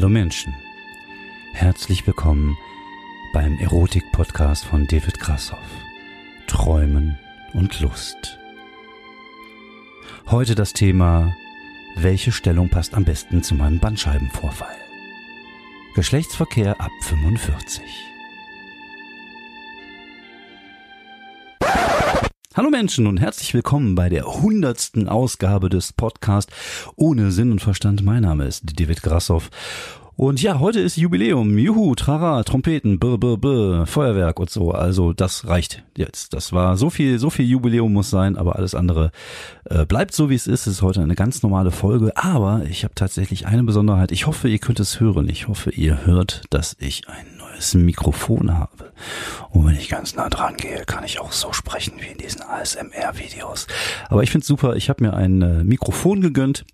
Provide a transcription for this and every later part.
Hallo Menschen, herzlich willkommen beim Erotik-Podcast von David Grassoff. Träumen und Lust. Heute das Thema, welche Stellung passt am besten zu meinem Bandscheibenvorfall? Geschlechtsverkehr ab 45. Hallo Menschen und herzlich willkommen bei der hundertsten Ausgabe des Podcasts ohne Sinn und Verstand. Mein Name ist David Grassoff und ja, heute ist Jubiläum. Juhu, Trara, Trompeten, b, b, b, Feuerwerk und so. Also das reicht jetzt. Das war so viel, so viel Jubiläum muss sein, aber alles andere äh, bleibt so wie es ist. Es ist heute eine ganz normale Folge, aber ich habe tatsächlich eine Besonderheit. Ich hoffe, ihr könnt es hören. Ich hoffe, ihr hört, dass ich ein neues Mikrofon habe. Und wenn ich ganz nah dran gehe, kann ich auch so sprechen wie in diesen ASMR-Videos. Aber ich finde super. Ich habe mir ein äh, Mikrofon gegönnt.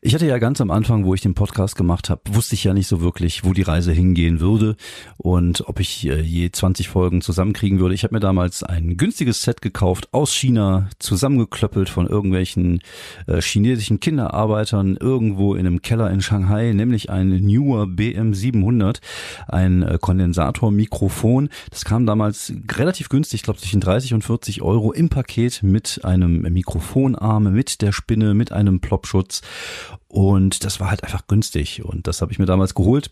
Ich hatte ja ganz am Anfang, wo ich den Podcast gemacht habe, wusste ich ja nicht so wirklich, wo die Reise hingehen würde und ob ich äh, je 20 Folgen zusammenkriegen würde. Ich habe mir damals ein günstiges Set gekauft aus China, zusammengeklöppelt von irgendwelchen äh, chinesischen Kinderarbeitern irgendwo in einem Keller in Shanghai, nämlich ein Newer BM700, ein äh, Kondensatormikrofon. Das kam damals relativ günstig, ich glaube zwischen 30 und 40 Euro im Paket mit einem Mikrofonarm, mit der Spinne, mit einem Plopschutz und das war halt einfach günstig. Und das habe ich mir damals geholt.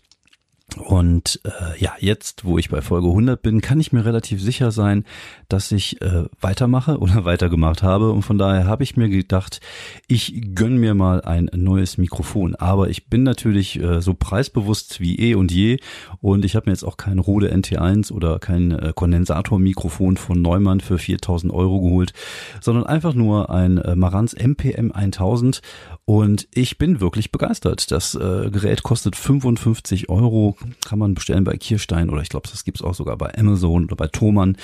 Und äh, ja, jetzt, wo ich bei Folge 100 bin, kann ich mir relativ sicher sein, dass ich äh, weitermache oder weitergemacht habe. Und von daher habe ich mir gedacht, ich gönn mir mal ein neues Mikrofon. Aber ich bin natürlich äh, so preisbewusst wie eh und je. Und ich habe mir jetzt auch kein Rode NT1 oder kein äh, Kondensatormikrofon von Neumann für 4000 Euro geholt, sondern einfach nur ein äh, Marantz MPM 1000 und ich bin wirklich begeistert. Das äh, Gerät kostet 55 Euro, kann man bestellen bei Kirstein oder ich glaube, das gibt's auch sogar bei Amazon oder bei Thomann.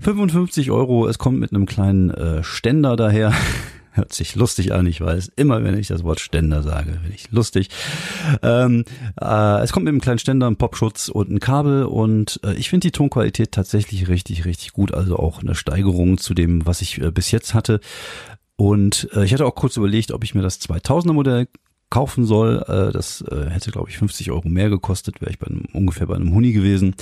55 Euro, es kommt mit einem kleinen äh, Ständer daher. Hört sich lustig an, ich weiß. Immer wenn ich das Wort Ständer sage, bin ich lustig. Ähm, äh, es kommt mit einem kleinen Ständer, einem Popschutz und ein Kabel und äh, ich finde die Tonqualität tatsächlich richtig, richtig gut. Also auch eine Steigerung zu dem, was ich äh, bis jetzt hatte. Und äh, ich hatte auch kurz überlegt, ob ich mir das 2000er Modell kaufen soll. Äh, das äh, hätte, glaube ich, 50 Euro mehr gekostet, wäre ich bei einem, ungefähr bei einem Huni gewesen.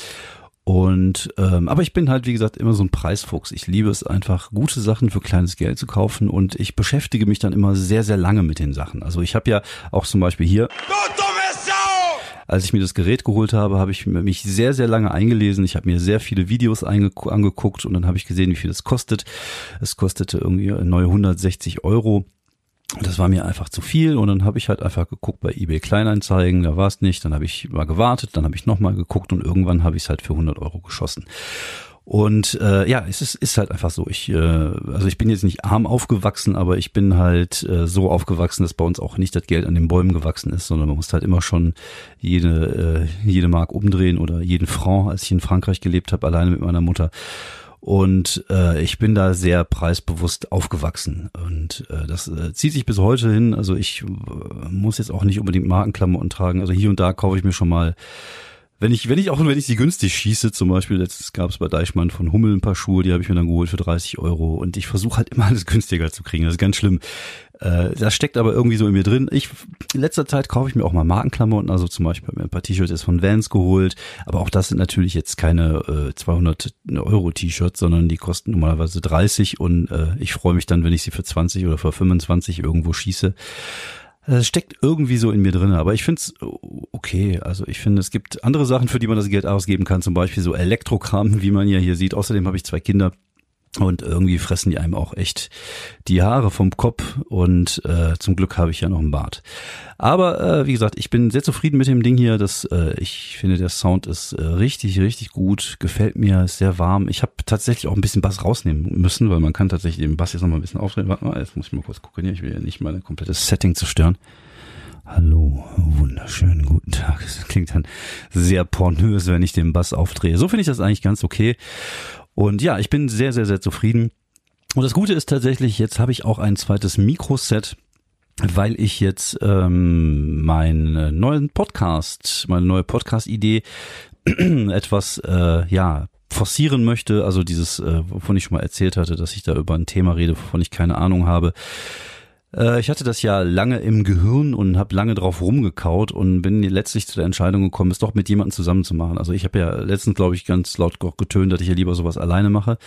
Und ähm, aber ich bin halt wie gesagt immer so ein Preisfuchs. Ich liebe es einfach gute Sachen für kleines Geld zu kaufen und ich beschäftige mich dann immer sehr sehr lange mit den Sachen. Also ich habe ja auch zum Beispiel hier. Als ich mir das Gerät geholt habe, habe ich mich sehr, sehr lange eingelesen. Ich habe mir sehr viele Videos angeguckt und dann habe ich gesehen, wie viel es kostet. Es kostete irgendwie neue 160 Euro. Das war mir einfach zu viel und dann habe ich halt einfach geguckt bei eBay Kleinanzeigen, da war es nicht, dann habe ich mal gewartet, dann habe ich nochmal geguckt und irgendwann habe ich es halt für 100 Euro geschossen. Und äh, ja, es ist, ist halt einfach so. Ich, äh, also ich bin jetzt nicht arm aufgewachsen, aber ich bin halt äh, so aufgewachsen, dass bei uns auch nicht das Geld an den Bäumen gewachsen ist, sondern man muss halt immer schon jede, äh, jede Mark umdrehen oder jeden Franc, als ich in Frankreich gelebt habe, alleine mit meiner Mutter. Und äh, ich bin da sehr preisbewusst aufgewachsen. Und äh, das äh, zieht sich bis heute hin. Also ich äh, muss jetzt auch nicht unbedingt Markenklamotten tragen. Also hier und da kaufe ich mir schon mal wenn ich, wenn ich auch, wenn ich sie günstig schieße, zum Beispiel, letztes gab es bei Deichmann von Hummel ein paar Schuhe, die habe ich mir dann geholt für 30 Euro und ich versuche halt immer alles günstiger zu kriegen. Das ist ganz schlimm. Äh, das steckt aber irgendwie so in mir drin. Ich, in letzter Zeit kaufe ich mir auch mal Markenklamotten, also zum Beispiel mir ein paar T-Shirts jetzt von Vans geholt, aber auch das sind natürlich jetzt keine äh, 200 Euro T-Shirts, sondern die kosten normalerweise 30 und äh, ich freue mich dann, wenn ich sie für 20 oder für 25 irgendwo schieße. Das steckt irgendwie so in mir drin, aber ich finde es okay. Also ich finde, es gibt andere Sachen, für die man das Geld ausgeben kann, zum Beispiel so Elektrokram, wie man ja hier sieht. Außerdem habe ich zwei Kinder. Und irgendwie fressen die einem auch echt die Haare vom Kopf und äh, zum Glück habe ich ja noch einen Bart. Aber äh, wie gesagt, ich bin sehr zufrieden mit dem Ding hier. Das, äh, ich finde, der Sound ist äh, richtig, richtig gut, gefällt mir, ist sehr warm. Ich habe tatsächlich auch ein bisschen Bass rausnehmen müssen, weil man kann tatsächlich den Bass jetzt noch mal ein bisschen aufdrehen. Warte mal, jetzt muss ich mal kurz gucken hier. Ich will ja nicht mein komplettes Setting zerstören. Hallo, wunderschönen guten Tag. Es klingt dann sehr pornös, wenn ich den Bass aufdrehe. So finde ich das eigentlich ganz okay. Und ja, ich bin sehr, sehr, sehr zufrieden. Und das Gute ist tatsächlich, jetzt habe ich auch ein zweites Mikroset, weil ich jetzt ähm, meinen neuen Podcast, meine neue Podcast-Idee etwas, äh, ja, forcieren möchte. Also dieses, äh, wovon ich schon mal erzählt hatte, dass ich da über ein Thema rede, wovon ich keine Ahnung habe Äh, ich hatte das ja lange im Gehirn und habe lange drauf rumgekaut und bin letztlich zu der Entscheidung gekommen, es doch mit jemandem zusammen zu machen. Also ich habe ja letztens, glaube ich, ganz laut getönt, dass ich ja lieber sowas alleine mache.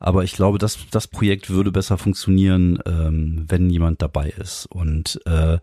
Aber ich glaube, dass das Projekt würde besser funktionieren, ähm, wenn jemand dabei ist. Und äh,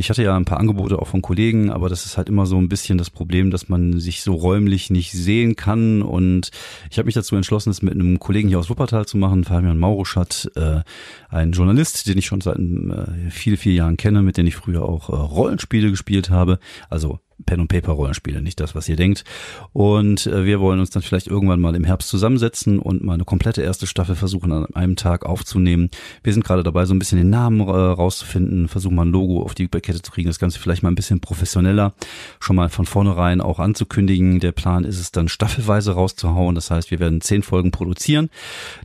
ich hatte ja ein paar Angebote auch von Kollegen, aber das ist halt immer so ein bisschen das Problem, dass man sich so räumlich nicht sehen kann. Und ich habe mich dazu entschlossen, es mit einem Kollegen hier aus Wuppertal zu machen, Fabian Mauruschat, äh, ein Journalist, den ich schon seit äh, viele, viele Jahren kenne, mit dem ich früher auch äh, Rollenspiele gespielt habe. Also Pen und Paper Rollenspiele, nicht das, was ihr denkt. Und äh, wir wollen uns dann vielleicht irgendwann mal im Herbst zusammensetzen und mal eine komplette erste Staffel versuchen an einem Tag aufzunehmen. Wir sind gerade dabei, so ein bisschen den Namen äh, rauszufinden, versuchen mal ein Logo auf die Kette zu kriegen, das Ganze vielleicht mal ein bisschen professioneller, schon mal von vornherein auch anzukündigen. Der Plan ist es dann staffelweise rauszuhauen. Das heißt, wir werden zehn Folgen produzieren.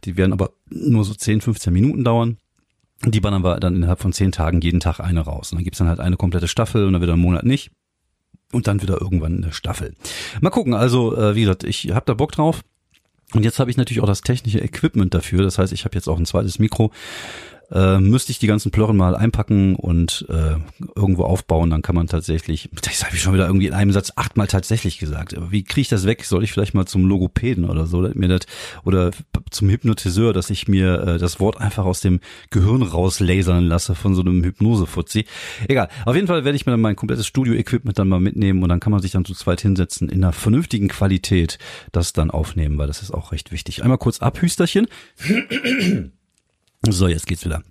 Die werden aber nur so 10, 15 Minuten dauern. Die ballern wir dann innerhalb von zehn Tagen jeden Tag eine raus. Und dann gibt's dann halt eine komplette Staffel und dann wieder einen Monat nicht und dann wieder irgendwann eine Staffel. Mal gucken, also äh, wie gesagt, ich habe da Bock drauf. Und jetzt habe ich natürlich auch das technische Equipment dafür. Das heißt, ich habe jetzt auch ein zweites Mikro äh, müsste ich die ganzen Plörren mal einpacken und äh, irgendwo aufbauen, dann kann man tatsächlich, das habe ich schon wieder irgendwie in einem Satz achtmal tatsächlich gesagt. Wie kriege ich das weg? Soll ich vielleicht mal zum Logopäden oder so, mir das oder zum Hypnotiseur, dass ich mir äh, das Wort einfach aus dem Gehirn rauslasern lasse von so einem Hypnosefuzzi. Egal. Auf jeden Fall werde ich mir dann mein komplettes Studio-Equipment dann mal mitnehmen und dann kann man sich dann zu zweit hinsetzen in einer vernünftigen Qualität das dann aufnehmen, weil das ist auch recht wichtig. Einmal kurz Abhüsterchen. So, jetzt geht's wieder.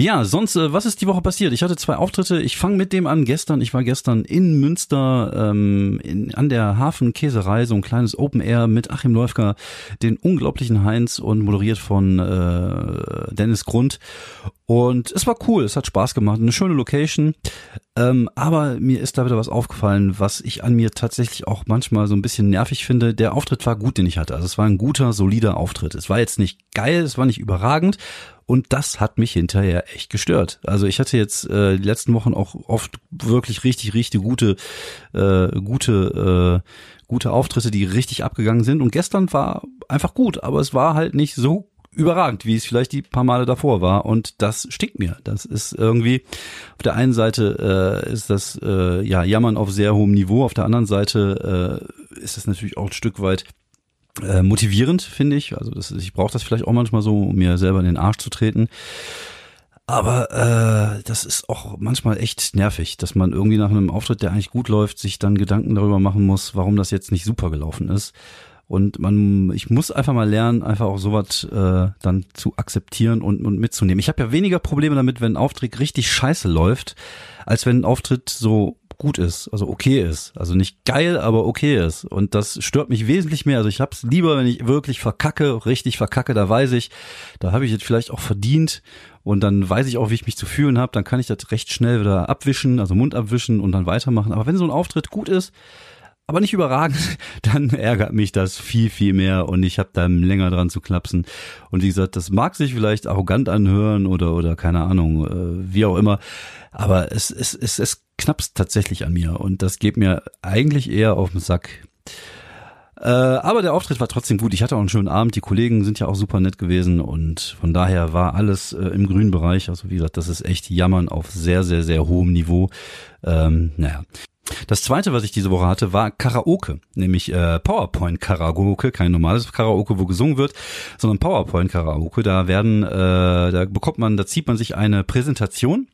Ja, sonst, äh, was ist die Woche passiert? Ich hatte zwei Auftritte. Ich fange mit dem an gestern. Ich war gestern in Münster ähm, in, an der Hafenkäserei, so ein kleines Open Air mit Achim Läufker, den unglaublichen Heinz und moderiert von äh, Dennis Grund. Und es war cool, es hat Spaß gemacht, eine schöne Location. Ähm, aber mir ist da wieder was aufgefallen, was ich an mir tatsächlich auch manchmal so ein bisschen nervig finde. Der Auftritt war gut, den ich hatte. Also es war ein guter, solider Auftritt. Es war jetzt nicht geil, es war nicht überragend. Und das hat mich hinterher echt gestört. Also ich hatte jetzt äh, die letzten Wochen auch oft wirklich richtig, richtig gute, äh, gute, äh, gute Auftritte, die richtig abgegangen sind. Und gestern war einfach gut, aber es war halt nicht so überragend, wie es vielleicht die paar Male davor war. Und das stinkt mir. Das ist irgendwie, auf der einen Seite äh, ist das äh, ja Jammern auf sehr hohem Niveau, auf der anderen Seite äh, ist es natürlich auch ein Stück weit äh, motivierend, finde ich. Also das, ich brauche das vielleicht auch manchmal so, um mir selber in den Arsch zu treten. Aber äh, das ist auch manchmal echt nervig, dass man irgendwie nach einem Auftritt, der eigentlich gut läuft, sich dann Gedanken darüber machen muss, warum das jetzt nicht super gelaufen ist. Und man, ich muss einfach mal lernen, einfach auch sowas äh, dann zu akzeptieren und, und mitzunehmen. Ich habe ja weniger Probleme damit, wenn ein Auftritt richtig scheiße läuft, als wenn ein Auftritt so gut ist, also okay ist. Also nicht geil, aber okay ist. Und das stört mich wesentlich mehr. Also ich hab's lieber, wenn ich wirklich verkacke, richtig verkacke, da weiß ich, da habe ich jetzt vielleicht auch verdient und dann weiß ich auch, wie ich mich zu fühlen habe. Dann kann ich das recht schnell wieder abwischen, also Mund abwischen und dann weitermachen. Aber wenn so ein Auftritt gut ist, aber nicht überragend, dann ärgert mich das viel, viel mehr und ich habe da länger dran zu klapsen. Und wie gesagt, das mag sich vielleicht arrogant anhören oder, oder keine Ahnung, äh, wie auch immer, aber es, es, es, es knappst tatsächlich an mir und das geht mir eigentlich eher auf den Sack. Äh, aber der Auftritt war trotzdem gut. Ich hatte auch einen schönen Abend. Die Kollegen sind ja auch super nett gewesen und von daher war alles äh, im grünen Bereich. Also wie gesagt, das ist echt Jammern auf sehr, sehr, sehr hohem Niveau. Ähm, naja. Das zweite, was ich diese Woche hatte, war Karaoke, nämlich äh, PowerPoint Karaoke, kein normales Karaoke, wo gesungen wird, sondern PowerPoint Karaoke. Da werden, äh, da bekommt man, da zieht man sich eine Präsentation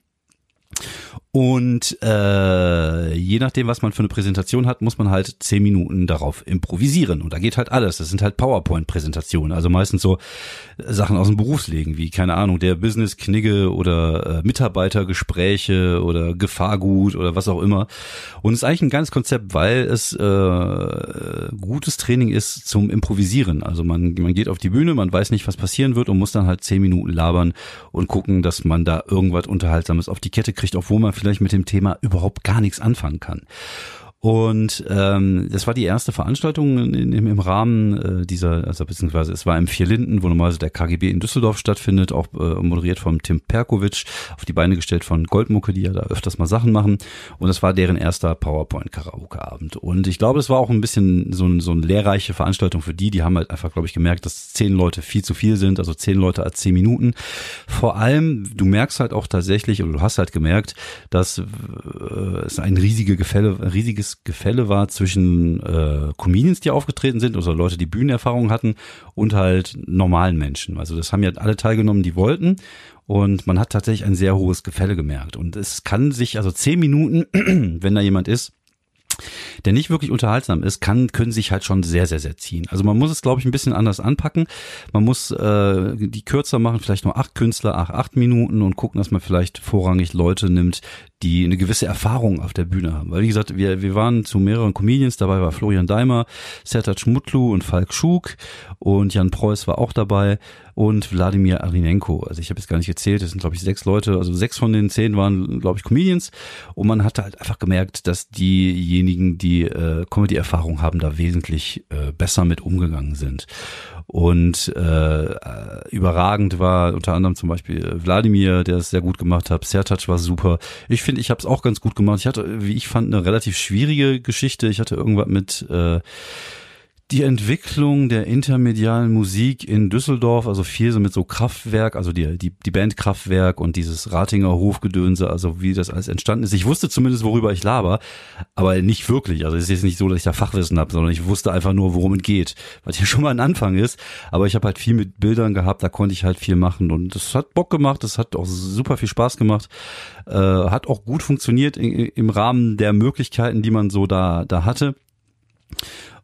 und äh, je nachdem, was man für eine Präsentation hat, muss man halt zehn Minuten darauf improvisieren. Und da geht halt alles. Das sind halt PowerPoint-Präsentationen. Also meistens so Sachen aus dem Berufsleben, wie, keine Ahnung, der Business-Knigge oder äh, Mitarbeitergespräche oder Gefahrgut oder was auch immer. Und es ist eigentlich ein geiles Konzept, weil es äh, gutes Training ist zum Improvisieren. Also man, man geht auf die Bühne, man weiß nicht, was passieren wird und muss dann halt zehn Minuten labern und gucken, dass man da irgendwas Unterhaltsames auf die Kette kriegt, obwohl man vielleicht mit dem Thema überhaupt gar nichts anfangen kann. Und ähm, das war die erste Veranstaltung in, in, im Rahmen äh, dieser, also beziehungsweise es war im Vier Linden, wo normalerweise der KGB in Düsseldorf stattfindet, auch äh, moderiert vom Tim Perkovic, auf die Beine gestellt von Goldmucke, die ja da öfters mal Sachen machen. Und das war deren erster PowerPoint-Karaoke-Abend. Und ich glaube, es war auch ein bisschen so, ein, so eine lehrreiche Veranstaltung für die. Die haben halt einfach, glaube ich, gemerkt, dass zehn Leute viel zu viel sind, also zehn Leute als zehn Minuten. Vor allem, du merkst halt auch tatsächlich, oder du hast halt gemerkt, dass äh, es ein riesige Gefälle, riesiges Gefälle war zwischen äh, Comedians, die aufgetreten sind, also Leute, die Bühnenerfahrung hatten und halt normalen Menschen. Also das haben ja alle teilgenommen, die wollten. Und man hat tatsächlich ein sehr hohes Gefälle gemerkt. Und es kann sich, also zehn Minuten, wenn da jemand ist, der nicht wirklich unterhaltsam ist, kann, können sich halt schon sehr, sehr, sehr ziehen. Also man muss es, glaube ich, ein bisschen anders anpacken. Man muss äh, die kürzer machen, vielleicht nur acht Künstler, acht, acht Minuten und gucken, dass man vielleicht vorrangig Leute nimmt, die eine gewisse Erfahrung auf der Bühne haben. Weil wie gesagt, wir, wir waren zu mehreren Comedians, dabei war Florian Daimer, Sertac Mutlu und Falk Schug und Jan Preuß war auch dabei und Wladimir Arinenko. Also ich habe jetzt gar nicht gezählt, das sind glaube ich sechs Leute, also sechs von den zehn waren glaube ich Comedians und man hat halt einfach gemerkt, dass diejenigen, die äh, Comedy-Erfahrung haben, da wesentlich äh, besser mit umgegangen sind. Und äh, überragend war unter anderem zum Beispiel Wladimir, der es sehr gut gemacht hat. Sertac war super. Ich finde, ich habe es auch ganz gut gemacht. Ich hatte, wie ich fand, eine relativ schwierige Geschichte. Ich hatte irgendwas mit äh, die Entwicklung der intermedialen Musik in Düsseldorf, also viel so mit so Kraftwerk, also die, die, die Band Kraftwerk und dieses Ratinger Hofgedönse, also wie das alles entstanden ist. Ich wusste zumindest, worüber ich laber, aber nicht wirklich. Also es ist jetzt nicht so, dass ich da Fachwissen habe, sondern ich wusste einfach nur, worum es geht, was ja schon mal ein Anfang ist. Aber ich habe halt viel mit Bildern gehabt, da konnte ich halt viel machen und das hat Bock gemacht, das hat auch super viel Spaß gemacht, äh, hat auch gut funktioniert im Rahmen der Möglichkeiten, die man so da, da hatte.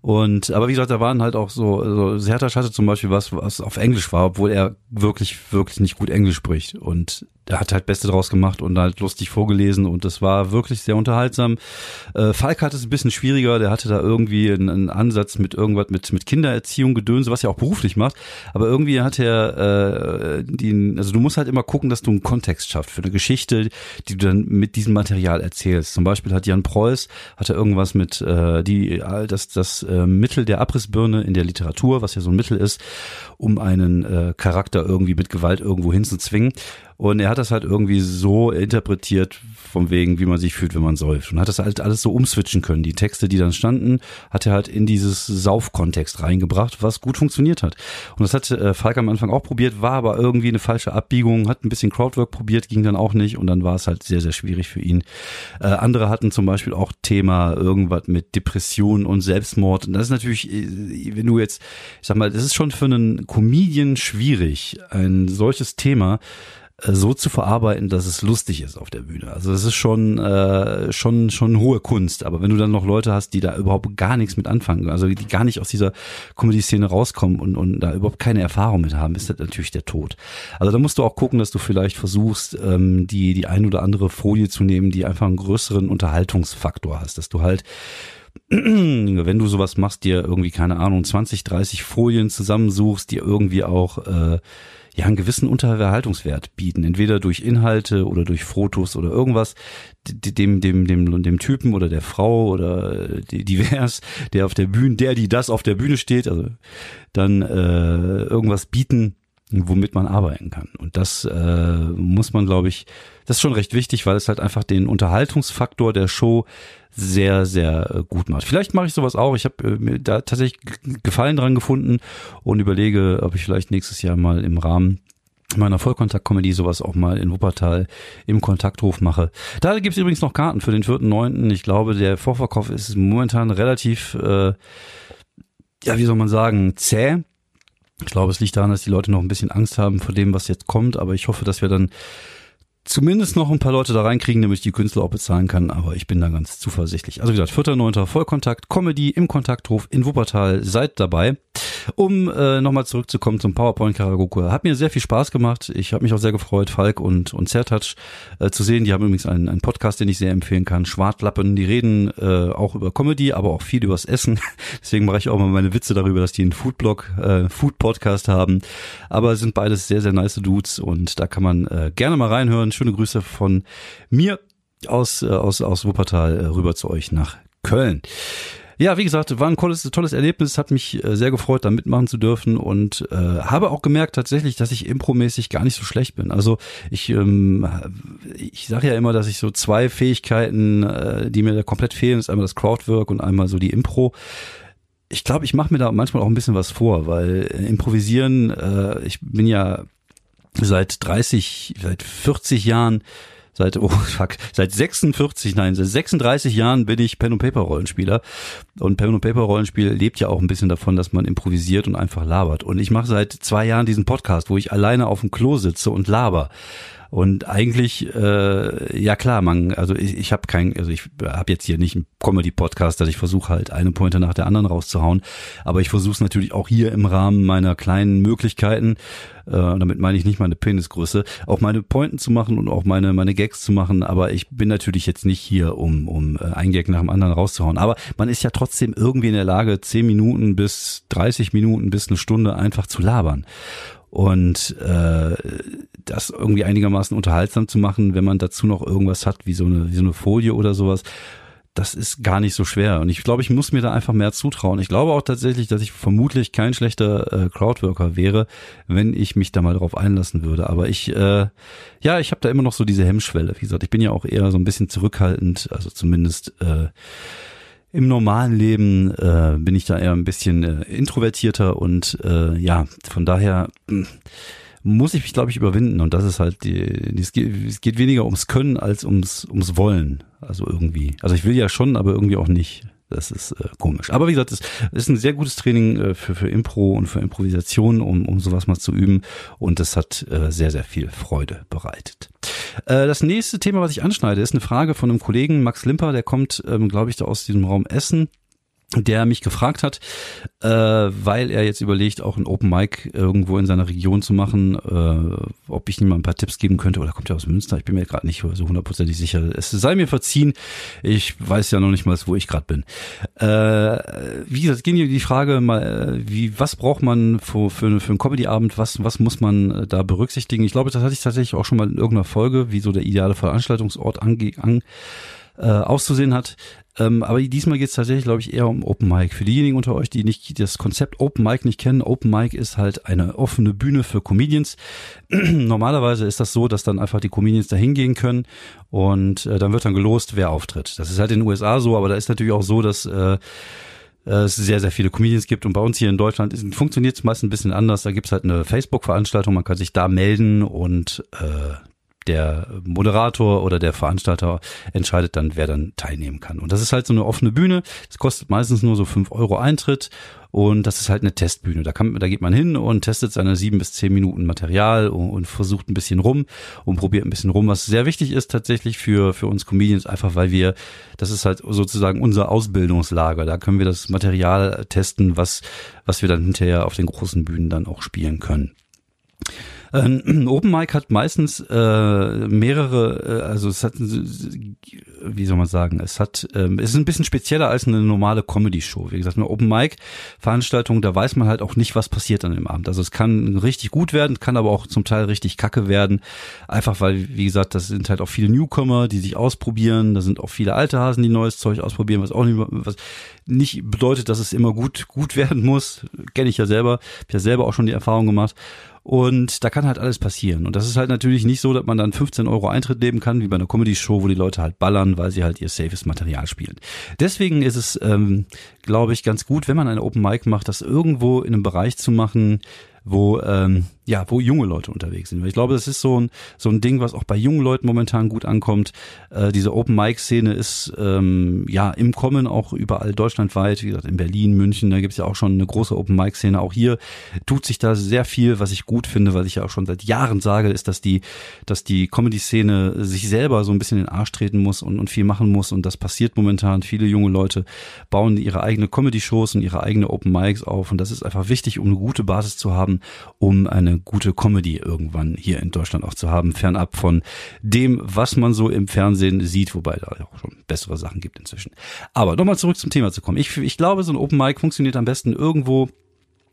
Und aber wie gesagt, da waren halt auch so, so Sertac hatte zum Beispiel was, was auf Englisch war, obwohl er wirklich, wirklich nicht gut Englisch spricht. Und er hat halt Beste draus gemacht und halt lustig vorgelesen und das war wirklich sehr unterhaltsam. Äh, Falk hatte es ein bisschen schwieriger, der hatte da irgendwie einen, einen Ansatz mit irgendwas mit, mit Kindererziehung, Gedönse, was er auch beruflich macht. Aber irgendwie hat er äh, die, also du musst halt immer gucken, dass du einen Kontext schaffst für eine Geschichte, die du dann mit diesem Material erzählst. Zum Beispiel hat Jan Preuß, hatte irgendwas mit äh, die, das, das äh, Mittel der Abrissbirne in der Literatur, was ja so ein Mittel ist, um einen äh, Charakter irgendwie mit Gewalt irgendwo hinzuzwingen. Und er hat das halt irgendwie so interpretiert, von wegen, wie man sich fühlt, wenn man säuft. Und hat das halt alles so umswitchen können. Die Texte, die dann standen, hat er halt in dieses Saufkontext reingebracht, was gut funktioniert hat. Und das hat äh, Falk am Anfang auch probiert, war aber irgendwie eine falsche Abbiegung, hat ein bisschen Crowdwork probiert, ging dann auch nicht und dann war es halt sehr, sehr schwierig für ihn. Äh, andere hatten zum Beispiel auch Thema irgendwas mit Depression und Selbstmord. Und das ist natürlich, äh, wenn du jetzt, ich sag mal, das ist schon für einen Comedian schwierig, ein solches Thema so zu verarbeiten, dass es lustig ist auf der Bühne. Also es ist schon äh, schon schon hohe Kunst. Aber wenn du dann noch Leute hast, die da überhaupt gar nichts mit anfangen, also die gar nicht aus dieser Comedy-Szene rauskommen und und da überhaupt keine Erfahrung mit haben, ist das natürlich der Tod. Also da musst du auch gucken, dass du vielleicht versuchst, ähm, die die ein oder andere Folie zu nehmen, die einfach einen größeren Unterhaltungsfaktor hast, dass du halt wenn du sowas machst, dir irgendwie keine Ahnung 20, 30 Folien zusammensuchst, die irgendwie auch äh, ja einen gewissen Unterhaltungswert bieten, entweder durch Inhalte oder durch Fotos oder irgendwas, dem dem dem dem Typen oder der Frau oder äh, divers, der auf der Bühne, der die das auf der Bühne steht, also dann äh, irgendwas bieten, womit man arbeiten kann. Und das äh, muss man, glaube ich, das ist schon recht wichtig, weil es halt einfach den Unterhaltungsfaktor der Show sehr, sehr äh, gut macht. Vielleicht mache ich sowas auch. Ich habe äh, mir da tatsächlich Gefallen dran gefunden und überlege, ob ich vielleicht nächstes Jahr mal im Rahmen meiner Vollkontakt-Comedy sowas auch mal in Wuppertal im Kontakthof mache. Da gibt's übrigens noch Karten für den 4.9. Ich glaube, der Vorverkauf ist momentan relativ, äh, ja, wie soll man sagen, zäh. Ich glaube, es liegt daran, dass die Leute noch ein bisschen Angst haben vor dem, was jetzt kommt, aber ich hoffe, dass wir dann zumindest noch ein paar Leute da reinkriegen, damit ich die Künstler auch bezahlen kann, aber ich bin da ganz zuversichtlich. Also wie gesagt, 4.9. Vollkontakt, Comedy im Kontakthof in Wuppertal, seid dabei. Um äh, nochmal zurückzukommen zum PowerPoint Karagoku, hat mir sehr viel Spaß gemacht. Ich habe mich auch sehr gefreut, Falk und, und Zertouch äh, zu sehen. Die haben übrigens einen, einen Podcast, den ich sehr empfehlen kann. Schwartlappen, die reden äh, auch über Comedy, aber auch viel übers Essen. Deswegen mache ich auch mal meine Witze darüber, dass die einen Foodblog, äh, Food-Podcast haben. Aber sind beides sehr, sehr nice Dudes und da kann man äh, gerne mal reinhören. Schöne Grüße von mir aus, äh, aus, aus Wuppertal äh, rüber zu euch nach Köln. Ja, wie gesagt, war ein tolles, tolles Erlebnis, hat mich äh, sehr gefreut, da mitmachen zu dürfen und äh, habe auch gemerkt tatsächlich, dass ich impromäßig gar nicht so schlecht bin. Also ich, ähm, ich sage ja immer, dass ich so zwei Fähigkeiten, äh, die mir da komplett fehlen, ist einmal das Crowdwork und einmal so die Impro ich glaube, ich mache mir da manchmal auch ein bisschen was vor, weil äh, improvisieren, äh, ich bin ja seit 30, seit 40 Jahren Seit, oh fuck, seit 46, nein, seit 36 Jahren bin ich Pen- und Paper-Rollenspieler. Und Pen- und Paper-Rollenspiel lebt ja auch ein bisschen davon, dass man improvisiert und einfach labert. Und ich mache seit zwei Jahren diesen Podcast, wo ich alleine auf dem Klo sitze und laber. Und eigentlich, äh, ja klar, man, also ich, ich habe kein, also ich habe jetzt hier nicht einen Comedy-Podcast, dass ich versuche halt eine Pointe nach der anderen rauszuhauen, aber ich versuche es natürlich auch hier im Rahmen meiner kleinen Möglichkeiten, äh, damit meine ich nicht meine Penisgröße, auch meine Pointen zu machen und auch meine meine Gags zu machen, aber ich bin natürlich jetzt nicht hier, um um äh, ein Gag nach dem anderen rauszuhauen, aber man ist ja trotzdem irgendwie in der Lage, zehn Minuten bis 30 Minuten bis eine Stunde einfach zu labern und äh, das irgendwie einigermaßen unterhaltsam zu machen, wenn man dazu noch irgendwas hat, wie so eine, wie so eine Folie oder sowas, das ist gar nicht so schwer. Und ich glaube, ich muss mir da einfach mehr zutrauen. Ich glaube auch tatsächlich, dass ich vermutlich kein schlechter äh, Crowdworker wäre, wenn ich mich da mal drauf einlassen würde. Aber ich, äh, ja, ich habe da immer noch so diese Hemmschwelle. Wie gesagt, ich bin ja auch eher so ein bisschen zurückhaltend, also zumindest äh, im normalen Leben äh, bin ich da eher ein bisschen äh, introvertierter und äh, ja, von daher äh, muss ich mich, glaube ich, überwinden. Und das ist halt die, die es, geht, es geht weniger ums Können als ums, ums Wollen. Also irgendwie. Also ich will ja schon, aber irgendwie auch nicht. Das ist äh, komisch. Aber wie gesagt, es ist ein sehr gutes Training äh, für, für Impro und für Improvisation, um, um sowas mal zu üben. Und das hat äh, sehr, sehr viel Freude bereitet. Äh, das nächste Thema, was ich anschneide, ist eine Frage von einem Kollegen, Max Limper, der kommt, ähm, glaube ich, da aus diesem Raum Essen der mich gefragt hat, äh, weil er jetzt überlegt, auch ein Open Mic irgendwo in seiner Region zu machen, äh, ob ich ihm mal ein paar Tipps geben könnte. Oder kommt er aus Münster? Ich bin mir gerade nicht so hundertprozentig sicher. Es sei mir verziehen. Ich weiß ja noch nicht mal, wo ich gerade bin. Äh, wie gesagt, ging die Frage mal, äh, wie was braucht man für, für, für einen Comedy-Abend? Was, was muss man äh, da berücksichtigen? Ich glaube, das hatte ich tatsächlich auch schon mal in irgendeiner Folge, wie so der ideale Veranstaltungsort ange, an, äh, auszusehen hat. Ähm, aber diesmal geht es tatsächlich, glaube ich, eher um Open Mic. Für diejenigen unter euch, die nicht das Konzept Open Mic nicht kennen, Open Mic ist halt eine offene Bühne für Comedians. Normalerweise ist das so, dass dann einfach die Comedians da hingehen können und äh, dann wird dann gelost, wer auftritt. Das ist halt in den USA so, aber da ist natürlich auch so, dass äh, es sehr, sehr viele Comedians gibt und bei uns hier in Deutschland funktioniert es meist ein bisschen anders. Da gibt's halt eine Facebook-Veranstaltung, man kann sich da melden und äh, der Moderator oder der Veranstalter entscheidet dann, wer dann teilnehmen kann. Und das ist halt so eine offene Bühne. Es kostet meistens nur so fünf Euro Eintritt. Und das ist halt eine Testbühne. Da, kann, da geht man hin und testet seine sieben bis zehn Minuten Material und, und versucht ein bisschen rum und probiert ein bisschen rum, was sehr wichtig ist tatsächlich für, für uns Comedians, einfach weil wir, das ist halt sozusagen unser Ausbildungslager. Da können wir das Material testen, was, was wir dann hinterher auf den großen Bühnen dann auch spielen können. Ein Open Mic hat meistens äh, mehrere, äh, also es hat, wie soll man sagen, es hat, ähm, es ist ein bisschen spezieller als eine normale Comedy-Show. Wie gesagt, eine Open Mic-Veranstaltung, da weiß man halt auch nicht, was passiert an dem Abend. Also es kann richtig gut werden, kann aber auch zum Teil richtig kacke werden. Einfach weil, wie gesagt, das sind halt auch viele Newcomer, die sich ausprobieren. Da sind auch viele alte Hasen, die neues Zeug ausprobieren, was auch nicht, was nicht bedeutet, dass es immer gut, gut werden muss. Kenne ich ja selber. Hab ja selber auch schon die Erfahrung gemacht. Und da kann halt alles passieren. Und das ist halt natürlich nicht so, dass man dann 15 Euro Eintritt nehmen kann, wie bei einer Comedy-Show, wo die Leute halt ballern, weil sie halt ihr safes Material spielen. Deswegen ist es, ähm, glaube ich, ganz gut, wenn man eine Open Mic macht, das irgendwo in einem Bereich zu machen, wo ähm, ja, wo junge Leute unterwegs sind. Ich glaube, das ist so ein so ein Ding, was auch bei jungen Leuten momentan gut ankommt. Äh, diese Open Mic Szene ist ähm, ja im Kommen auch überall deutschlandweit. Wie gesagt, in Berlin, München, da gibt's ja auch schon eine große Open Mic Szene. Auch hier tut sich da sehr viel, was ich gut finde, weil ich ja auch schon seit Jahren sage, ist, dass die dass die Comedy Szene sich selber so ein bisschen in den Arsch treten muss und, und viel machen muss und das passiert momentan. Viele junge Leute bauen ihre eigene Comedy Shows und ihre eigene Open Mics auf und das ist einfach wichtig, um eine gute Basis zu haben um eine gute Comedy irgendwann hier in Deutschland auch zu haben, fernab von dem, was man so im Fernsehen sieht, wobei da auch schon bessere Sachen gibt inzwischen. Aber nochmal zurück zum Thema zu kommen. Ich, ich glaube, so ein Open Mic funktioniert am besten irgendwo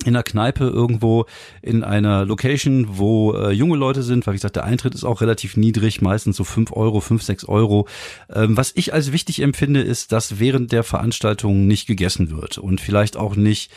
in einer Kneipe irgendwo in einer Location, wo äh, junge Leute sind, weil wie gesagt, der Eintritt ist auch relativ niedrig, meistens so fünf Euro, fünf sechs Euro. Ähm, was ich als wichtig empfinde, ist, dass während der Veranstaltung nicht gegessen wird und vielleicht auch nicht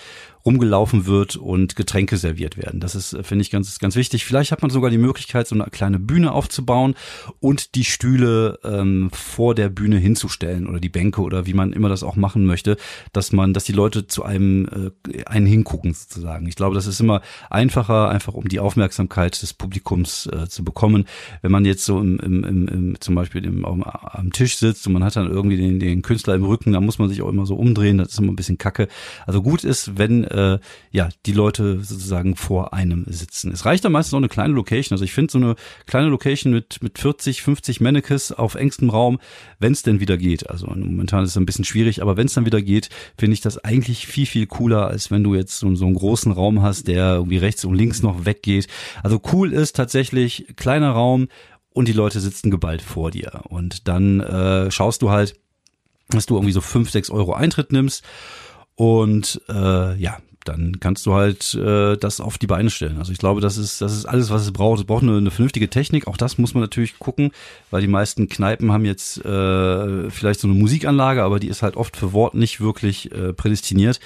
rumgelaufen wird und Getränke serviert werden. Das ist, finde ich, ganz, ganz wichtig. Vielleicht hat man sogar die Möglichkeit, so eine kleine Bühne aufzubauen und die Stühle ähm, vor der Bühne hinzustellen oder die Bänke oder wie man immer das auch machen möchte, dass man, dass die Leute zu einem äh, einen hingucken sozusagen. Ich glaube, das ist immer einfacher, einfach um die Aufmerksamkeit des Publikums äh, zu bekommen. Wenn man jetzt so im, im, im, im zum Beispiel im, am, am Tisch sitzt und man hat dann irgendwie den, den Künstler im Rücken, da muss man sich auch immer so umdrehen, das ist immer ein bisschen kacke. Also gut ist, wenn äh, ja die Leute sozusagen vor einem sitzen. Es reicht dann meistens auch eine kleine Location. Also ich finde so eine kleine Location mit mit 40, 50 Mannequins auf engstem Raum, wenn es denn wieder geht. Also momentan ist es ein bisschen schwierig, aber wenn es dann wieder geht, finde ich das eigentlich viel viel cooler, als wenn du jetzt so, so einen großen Raum hast, der irgendwie rechts und links noch weggeht. Also cool ist tatsächlich kleiner Raum und die Leute sitzen geballt vor dir und dann äh, schaust du halt, dass du irgendwie so fünf, sechs Euro Eintritt nimmst und äh, ja, dann kannst du halt äh, das auf die Beine stellen. Also ich glaube, das ist das ist alles, was es braucht. Es braucht eine, eine vernünftige Technik. Auch das muss man natürlich gucken, weil die meisten Kneipen haben jetzt äh, vielleicht so eine Musikanlage, aber die ist halt oft für Wort nicht wirklich äh, prädestiniert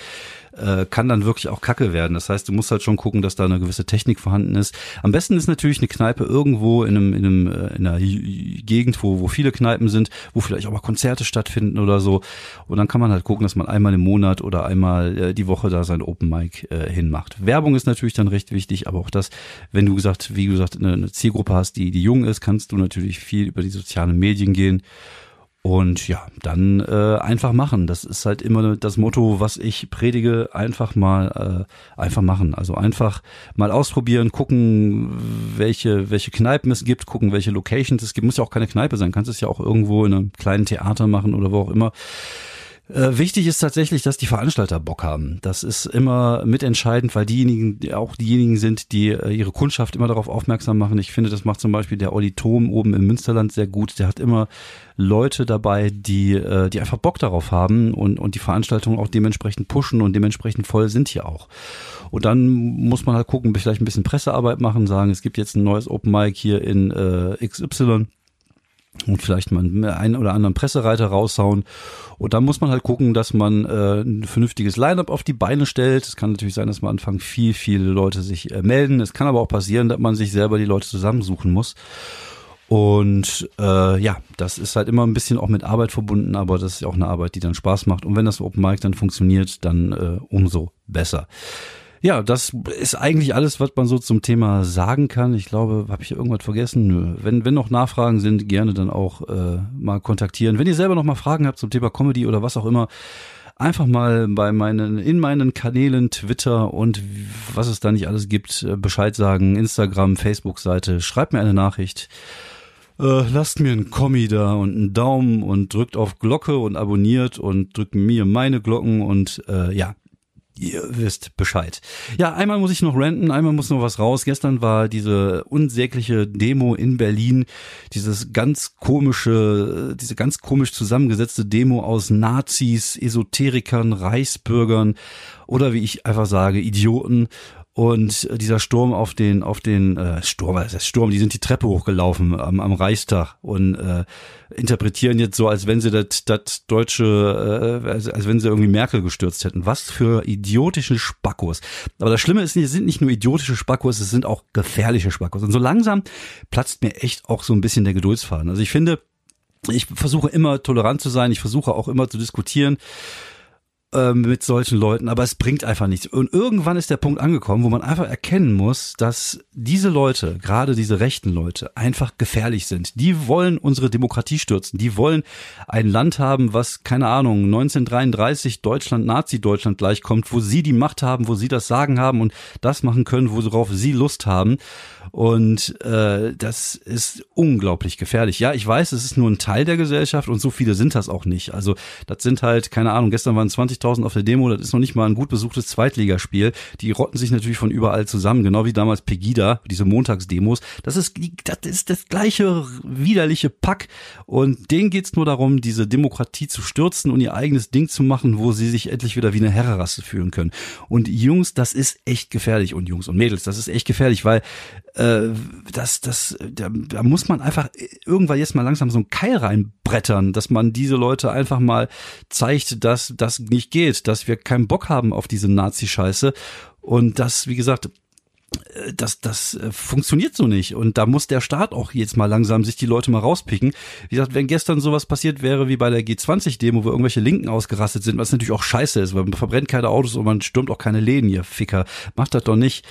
äh, kann dann wirklich auch kacke werden. Das heißt, du musst halt schon gucken, dass da eine gewisse Technik vorhanden ist. Am besten ist natürlich eine Kneipe irgendwo in einem in einem äh, in einer Gegend, wo wo viele Kneipen sind, wo vielleicht auch mal Konzerte stattfinden oder so. Und dann kann man halt gucken, dass man einmal im Monat oder einmal äh, die Woche da sein Open Mic äh, hinmacht. Werbung ist natürlich dann recht wichtig, aber auch das, wenn du gesagt, wie gesagt, eine, eine Zielgruppe hast, die die jung ist, kannst du natürlich viel über die sozialen Medien gehen. Und ja, dann äh, einfach machen. Das ist halt immer das Motto, was ich predige. Einfach mal, äh, einfach machen. Also einfach mal ausprobieren, gucken, welche welche Kneipen es gibt, gucken, welche Locations es gibt. Muss ja auch keine Kneipe sein. Kannst es ja auch irgendwo in einem kleinen Theater machen oder wo auch immer. Äh, wichtig ist tatsächlich, dass die Veranstalter Bock haben. Das ist immer mitentscheidend, weil diejenigen die auch diejenigen sind, die äh, ihre Kundschaft immer darauf aufmerksam machen. Ich finde, das macht zum Beispiel der Olli Thom oben im Münsterland sehr gut. Der hat immer Leute dabei, die, äh, die einfach Bock darauf haben und, und die Veranstaltung auch dementsprechend pushen und dementsprechend voll sind hier auch. Und dann muss man halt gucken, vielleicht ein bisschen Pressearbeit machen, sagen, es gibt jetzt ein neues Open Mic hier in äh, XY und vielleicht mal einen oder anderen Pressereiter raushauen. Und dann muss man halt gucken, dass man äh, ein vernünftiges Line-up auf die Beine stellt. Es kann natürlich sein, dass man anfangen viel, viele Leute sich äh, melden. Es kann aber auch passieren, dass man sich selber die Leute zusammensuchen muss. Und äh, ja, das ist halt immer ein bisschen auch mit Arbeit verbunden, aber das ist auch eine Arbeit, die dann Spaß macht. Und wenn das Open Mic dann funktioniert, dann äh, umso besser. Ja, das ist eigentlich alles, was man so zum Thema sagen kann. Ich glaube, habe ich irgendwas vergessen? Nö. Wenn, wenn noch Nachfragen sind, gerne dann auch äh, mal kontaktieren. Wenn ihr selber noch mal Fragen habt zum Thema Comedy oder was auch immer, einfach mal bei meinen, in meinen Kanälen Twitter und was es da nicht alles gibt, äh, Bescheid sagen, Instagram, Facebook-Seite, schreibt mir eine Nachricht. Äh, lasst mir einen Kommi da und einen Daumen und drückt auf Glocke und abonniert und drückt mir meine Glocken und äh, ja, Ihr wisst Bescheid. Ja, einmal muss ich noch ranten, einmal muss noch was raus. Gestern war diese unsägliche Demo in Berlin, dieses ganz komische, diese ganz komisch zusammengesetzte Demo aus Nazis, Esoterikern, Reichsbürgern oder wie ich einfach sage, Idioten und dieser Sturm auf den, auf den äh, Sturm, was heißt Sturm, die sind die Treppe hochgelaufen am, am Reichstag und äh, interpretieren jetzt so, als wenn sie das, das deutsche, äh, als, als wenn sie irgendwie Merkel gestürzt hätten. Was für idiotische Spackos. Aber das Schlimme ist, es sind nicht nur idiotische Spackos, es sind auch gefährliche Spackos. Und so langsam platzt mir echt auch so ein bisschen der Geduldsfaden. Also ich finde, ich versuche immer tolerant zu sein, ich versuche auch immer zu diskutieren ähm, mit solchen Leuten, aber es bringt einfach nichts. Und irgendwann ist der Punkt angekommen, wo man einfach erkennen muss, dass diese Leute, gerade diese rechten Leute, einfach gefährlich sind. Die wollen unsere Demokratie stürzen. Die wollen ein Land haben, was, keine Ahnung, 1933 Deutschland, Nazi-Deutschland gleichkommt, wo sie die Macht haben, wo sie das Sagen haben und das machen können, worauf sie Lust haben. Und äh, das ist unglaublich gefährlich. Ja, ich weiß, es ist nur ein Teil der Gesellschaft und so viele sind das auch nicht. Also das sind halt, keine Ahnung, gestern waren 20 20.000 auf der Demo, das ist noch nicht mal ein gut besuchtes Zweitligaspiel. Die rotten sich natürlich von überall zusammen, genau wie damals Pegida, diese Montagsdemos. Das ist, das ist das gleiche widerliche Pack und denen geht's nur darum, diese Demokratie zu stürzen und ihr eigenes Ding zu machen, wo sie sich endlich wieder wie eine Herrerasse fühlen können. Und Jungs, das ist echt gefährlich und Jungs und Mädels, das ist echt gefährlich, weil äh, das, das, da, da muss man einfach irgendwann jetzt mal langsam so einen Keil reinbrettern, dass man diese Leute einfach mal zeigt, dass das nicht geht, dass wir keinen Bock haben auf diese Nazi-Scheiße und das, wie gesagt, äh, das, das äh, funktioniert so nicht. Und da muss der Staat auch jetzt mal langsam sich die Leute mal rauspicken. Wie gesagt, wenn gestern sowas passiert wäre wie bei der G20-Demo, wo irgendwelche Linken ausgerastet sind, was natürlich auch scheiße ist, weil man verbrennt keine Autos und man stürmt auch keine Läden, ihr Ficker. Macht das doch nicht.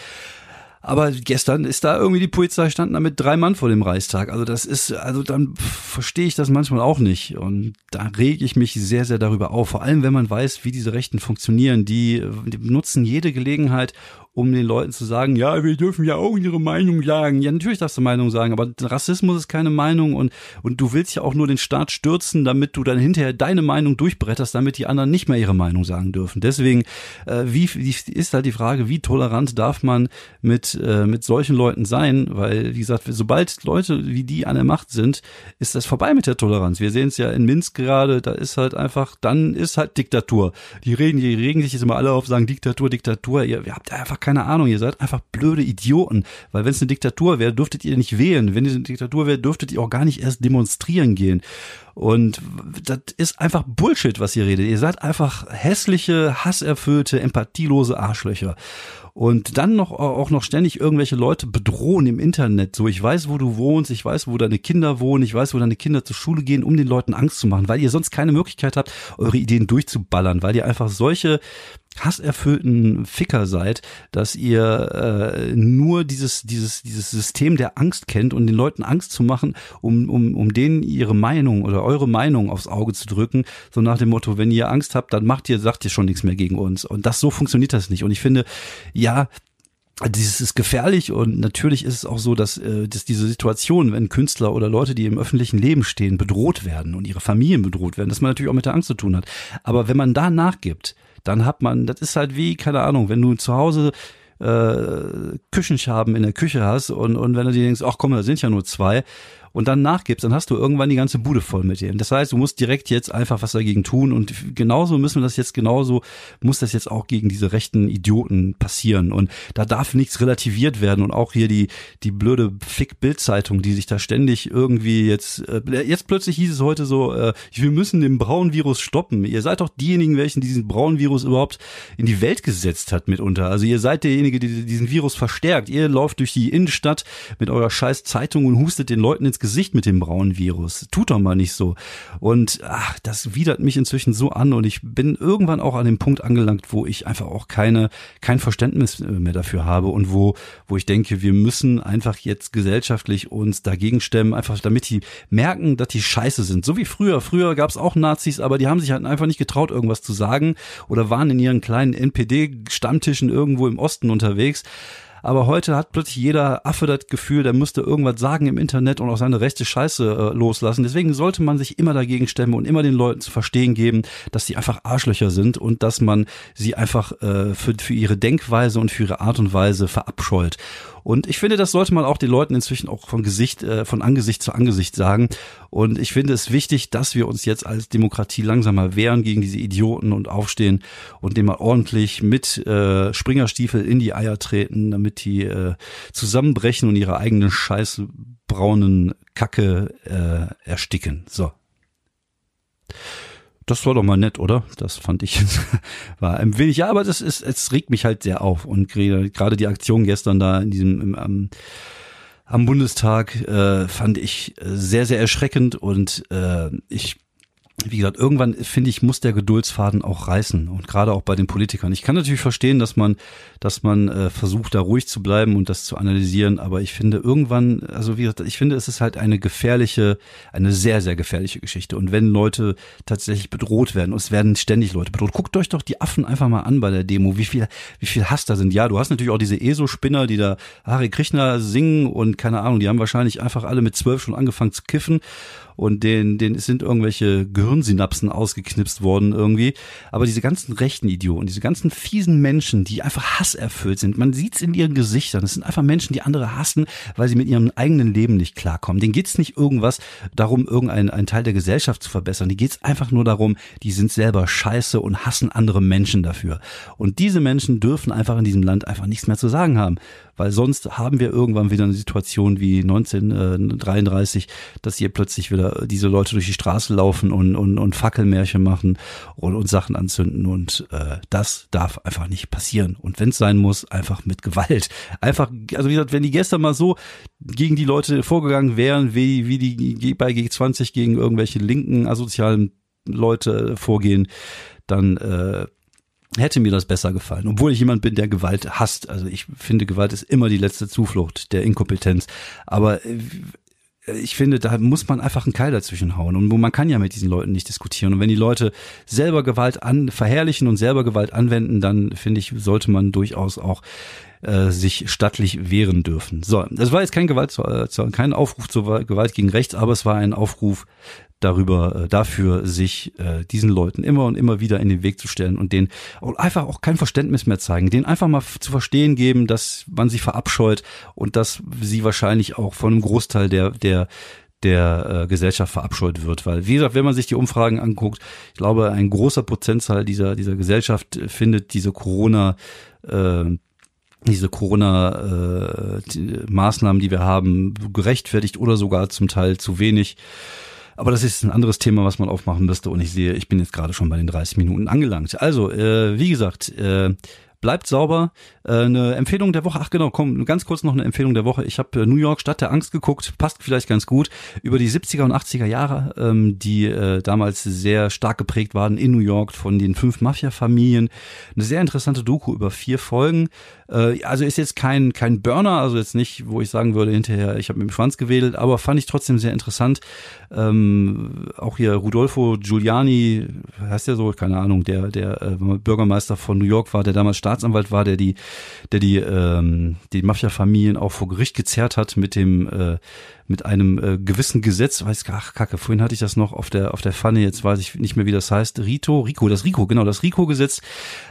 Aber gestern ist da irgendwie die Polizei standen da mit drei Mann vor dem Reichstag. Also das ist, also dann verstehe ich das manchmal auch nicht. Und da rege ich mich sehr, sehr darüber auf. Vor allem, wenn man weiß, wie diese Rechten funktionieren. Die, die nutzen jede Gelegenheit, um den Leuten zu sagen, ja, wir dürfen ja auch unsere Meinung sagen. Ja, natürlich darfst du Meinung sagen, aber Rassismus ist keine Meinung und, und du willst ja auch nur den Staat stürzen, damit du dann hinterher deine Meinung durchbretterst, damit die anderen nicht mehr ihre Meinung sagen dürfen. Deswegen, äh, wie ist halt die Frage, wie tolerant darf man mit, äh, mit solchen Leuten sein? Weil, wie gesagt, sobald Leute wie die an der Macht sind, ist das vorbei mit der Toleranz. Wir sehen es ja in Minsk gerade, da ist halt einfach, dann ist halt Diktatur. Die reden, die regen sich jetzt immer alle auf, sagen Diktatur, Diktatur. Ihr, ihr habt einfach keine Ahnung, ihr seid einfach blöde Idioten. Weil wenn es eine Diktatur wäre, dürftet ihr nicht wählen. Wenn es eine Diktatur wäre, dürftet ihr auch gar nicht erst demonstrieren gehen. Und das ist einfach Bullshit, was ihr redet. Ihr seid einfach hässliche, hasserfüllte, empathielose Arschlöcher und dann noch auch noch ständig irgendwelche Leute bedrohen im Internet. So, ich weiß, wo du wohnst, ich weiß, wo deine Kinder wohnen, ich weiß, wo deine Kinder zur Schule gehen, um den Leuten Angst zu machen, weil ihr sonst keine Möglichkeit habt, eure Ideen durchzuballern, weil ihr einfach solche hasserfüllten Ficker seid, dass ihr äh, nur dieses dieses dieses System der Angst kennt und den Leuten Angst zu machen, um um um denen ihre Meinung oder eure Meinung aufs Auge zu drücken, so nach dem Motto, wenn ihr Angst habt, dann macht ihr sagt ihr schon nichts mehr gegen uns. Und das so funktioniert das nicht. Und ich finde ja, dieses ist gefährlich und natürlich ist es auch so, dass, äh, dass diese Situation, wenn Künstler oder Leute, die im öffentlichen Leben stehen, bedroht werden und ihre Familien bedroht werden, dass man natürlich auch mit der Angst zu tun hat. Aber wenn man da nachgibt, dann hat man, das ist halt wie, keine Ahnung, wenn du zu Hause äh, Küchenschaben in der Küche hast und, und wenn du dir denkst, ach komm, da sind ja nur zwei und dann nachgibst, dann hast du irgendwann die ganze Bude voll mit dem. Das heißt, du musst direkt jetzt einfach was dagegen tun und genauso müssen wir das jetzt genauso, muss das jetzt auch gegen diese rechten Idioten passieren und da darf nichts relativiert werden und auch hier die, die blöde Fick-Bild-Zeitung, die sich da ständig irgendwie jetzt, äh, jetzt plötzlich hieß es heute so, äh, wir müssen den braunen Virus stoppen. Ihr seid doch diejenigen, welchen diesen braunen Virus überhaupt in die Welt gesetzt hat mitunter. Also ihr seid derjenige, der diesen Virus verstärkt. Ihr lauft durch die Innenstadt mit eurer scheiß Zeitung und hustet den Leuten ins Gesicht mit dem braunen Virus. Tut doch mal nicht so. Und ach, das widert mich inzwischen so an und ich bin irgendwann auch an dem Punkt angelangt, wo ich einfach auch keine, kein Verständnis mehr dafür habe und wo, wo ich denke, wir müssen einfach jetzt gesellschaftlich uns dagegen stemmen, einfach damit die merken, dass die scheiße sind. So wie früher. Früher gab es auch Nazis, aber die haben sich halt einfach nicht getraut, irgendwas zu sagen oder waren in ihren kleinen NPD-Stammtischen irgendwo im Osten unterwegs. Aber heute hat plötzlich jeder Affe das Gefühl, der müsste irgendwas sagen im Internet und auch seine rechte Scheiße äh, loslassen. Deswegen sollte man sich immer dagegen stemmen und immer den Leuten zu verstehen geben, dass sie einfach Arschlöcher sind und dass man sie einfach äh, für, für ihre Denkweise und für ihre Art und Weise verabscheut. Und ich finde, das sollte man auch den Leuten inzwischen auch von Gesicht, äh, von Angesicht zu Angesicht sagen. Und ich finde es wichtig, dass wir uns jetzt als Demokratie langsam mal wehren gegen diese Idioten und aufstehen und dem mal ordentlich mit äh, Springerstiefel in die Eier treten, damit die äh, zusammenbrechen und ihre eigenen scheißbraunen Kacke äh, ersticken. So. Das war doch mal nett, oder? Das fand ich war ein wenig, ja, aber das ist, es regt mich halt sehr auf und gerade die Aktion gestern da in diesem im, am, am Bundestag äh, fand ich sehr sehr erschreckend und äh, ich wie gesagt, irgendwann finde ich, muss der Geduldsfaden auch reißen und gerade auch bei den Politikern. Ich kann natürlich verstehen, dass man, dass man äh, versucht, da ruhig zu bleiben und das zu analysieren, aber ich finde irgendwann, also wie gesagt, ich finde, es ist halt eine gefährliche, eine sehr, sehr gefährliche Geschichte. Und wenn Leute tatsächlich bedroht werden, und es werden ständig Leute bedroht, guckt euch doch die Affen einfach mal an bei der Demo, wie viel, wie viel Hass da sind. Ja, du hast natürlich auch diese ESO-Spinner, die da Harry Krishna singen und keine Ahnung, die haben wahrscheinlich einfach alle mit zwölf schon angefangen zu kiffen und denen, denen sind irgendwelche Gehirn Gehirnsynapsen ausgeknipst worden irgendwie. Aber diese ganzen rechten Idioten, diese ganzen fiesen Menschen, die einfach hasserfüllt sind, man sieht's in ihren Gesichtern. Es sind einfach Menschen, die andere hassen, weil sie mit ihrem eigenen Leben nicht klarkommen. Denen geht's nicht irgendwas darum, irgendeinen einen Teil der Gesellschaft zu verbessern. Die geht's einfach nur darum, die sind selber scheiße und hassen andere Menschen dafür. Und diese Menschen dürfen einfach in diesem Land einfach nichts mehr zu sagen haben weil sonst haben wir irgendwann wieder eine Situation wie 1933, dass hier plötzlich wieder diese Leute durch die Straße laufen und, und, und Fackelmärchen machen und, und Sachen anzünden und äh, das darf einfach nicht passieren. Und wenn es sein muss, einfach mit Gewalt. Einfach, also wie gesagt, wenn die gestern mal so gegen die Leute vorgegangen wären, wie, wie die bei G20 gegen irgendwelche linken asozialen Leute vorgehen, dann äh, hätte mir das besser gefallen. Obwohl ich jemand bin, der Gewalt hasst. Also ich finde, Gewalt ist immer die letzte Zuflucht der Inkompetenz. Aber äh, ich finde, da muss man einfach einen Keil dazwischen hauen. Und man kann ja mit diesen Leuten nicht diskutieren. Und wenn die Leute selber Gewalt an, verherrlichen und selber Gewalt anwenden, dann finde ich, sollte man durchaus auch äh, sich stattlich wehren dürfen. So, das war jetzt kein Gewalt, äh, kein Aufruf zur Gewalt gegen rechts, aber es war ein Aufruf darüber, äh, dafür, sich äh, diesen Leuten immer und immer wieder in den Weg zu stellen und denen einfach auch kein Verständnis mehr zeigen, denen einfach mal zu verstehen geben, dass man sie verabscheut und dass sie wahrscheinlich auch von einem Großteil der, der, der äh, Gesellschaft verabscheut wird. Weil, wie gesagt, wenn man sich die Umfragen anguckt, ich glaube, ein großer Prozentzahl dieser, dieser Gesellschaft findet diese Corona äh, diese Corona-Maßnahmen, äh, die wir haben, gerechtfertigt oder sogar zum Teil zu wenig. Aber das ist ein anderes Thema, was man aufmachen müsste. Und ich sehe, ich bin jetzt gerade schon bei den 30 Minuten angelangt. Also, äh, wie gesagt, äh, bleibt sauber. Äh, eine Empfehlung der Woche, ach genau, komm, ganz kurz noch eine Empfehlung der Woche. Ich habe äh, New York Stadt der Angst geguckt, passt vielleicht ganz gut, über die 70er und 80er Jahre, ähm, die äh, damals sehr stark geprägt waren in New York von den fünf Mafia-Familien. Eine sehr interessante Doku über vier Folgen. Äh, also ist jetzt kein, kein Burner, also jetzt nicht, wo ich sagen würde hinterher, ich habe mit dem Schwanz gewedelt, aber fand ich trotzdem sehr interessant. Ähm, auch hier Rudolfo Giuliani, heißt der so, keine Ahnung, der, der äh, Bürgermeister von New York war, der damals Staatsanwalt war, der die, der die, ähm, die Mafia-Familien auch vor Gericht gezerrt hat mit dem äh, mit einem äh, gewissen Gesetz, weiß ach Kacke, vorhin hatte ich das noch auf der auf der Pfanne, jetzt weiß ich nicht mehr, wie das heißt, Rito, Rico, das Rico, genau, das Rico-Gesetz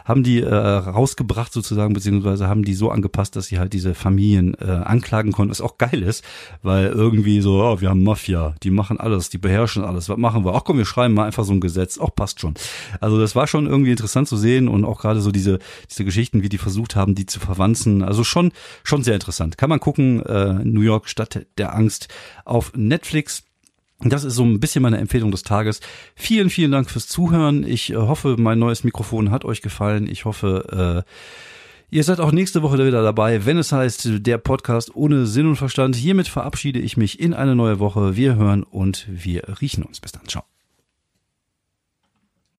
haben die äh, rausgebracht sozusagen, beziehungsweise haben die so angepasst, dass sie halt diese Familien äh, anklagen konnten, was auch geil ist, weil irgendwie so, oh, wir haben Mafia, die machen alles, die beherrschen alles, was machen wir? Ach komm, wir schreiben mal einfach so ein Gesetz, auch passt schon. Also das war schon irgendwie interessant zu sehen und auch gerade so diese diese Geschichten, wie die versucht haben, die zu verwanzen, also schon schon sehr interessant. Kann man gucken, äh, New York Stadt der Angst auf Netflix. Das ist so ein bisschen meine Empfehlung des Tages. Vielen, vielen Dank fürs Zuhören. Ich äh, hoffe, mein neues Mikrofon hat euch gefallen. Ich hoffe, äh, Ihr seid auch nächste Woche wieder dabei, wenn es heißt, der Podcast ohne Sinn und Verstand. Hiermit verabschiede ich mich in eine neue Woche. Wir hören und wir riechen uns. Bis dann. Ciao.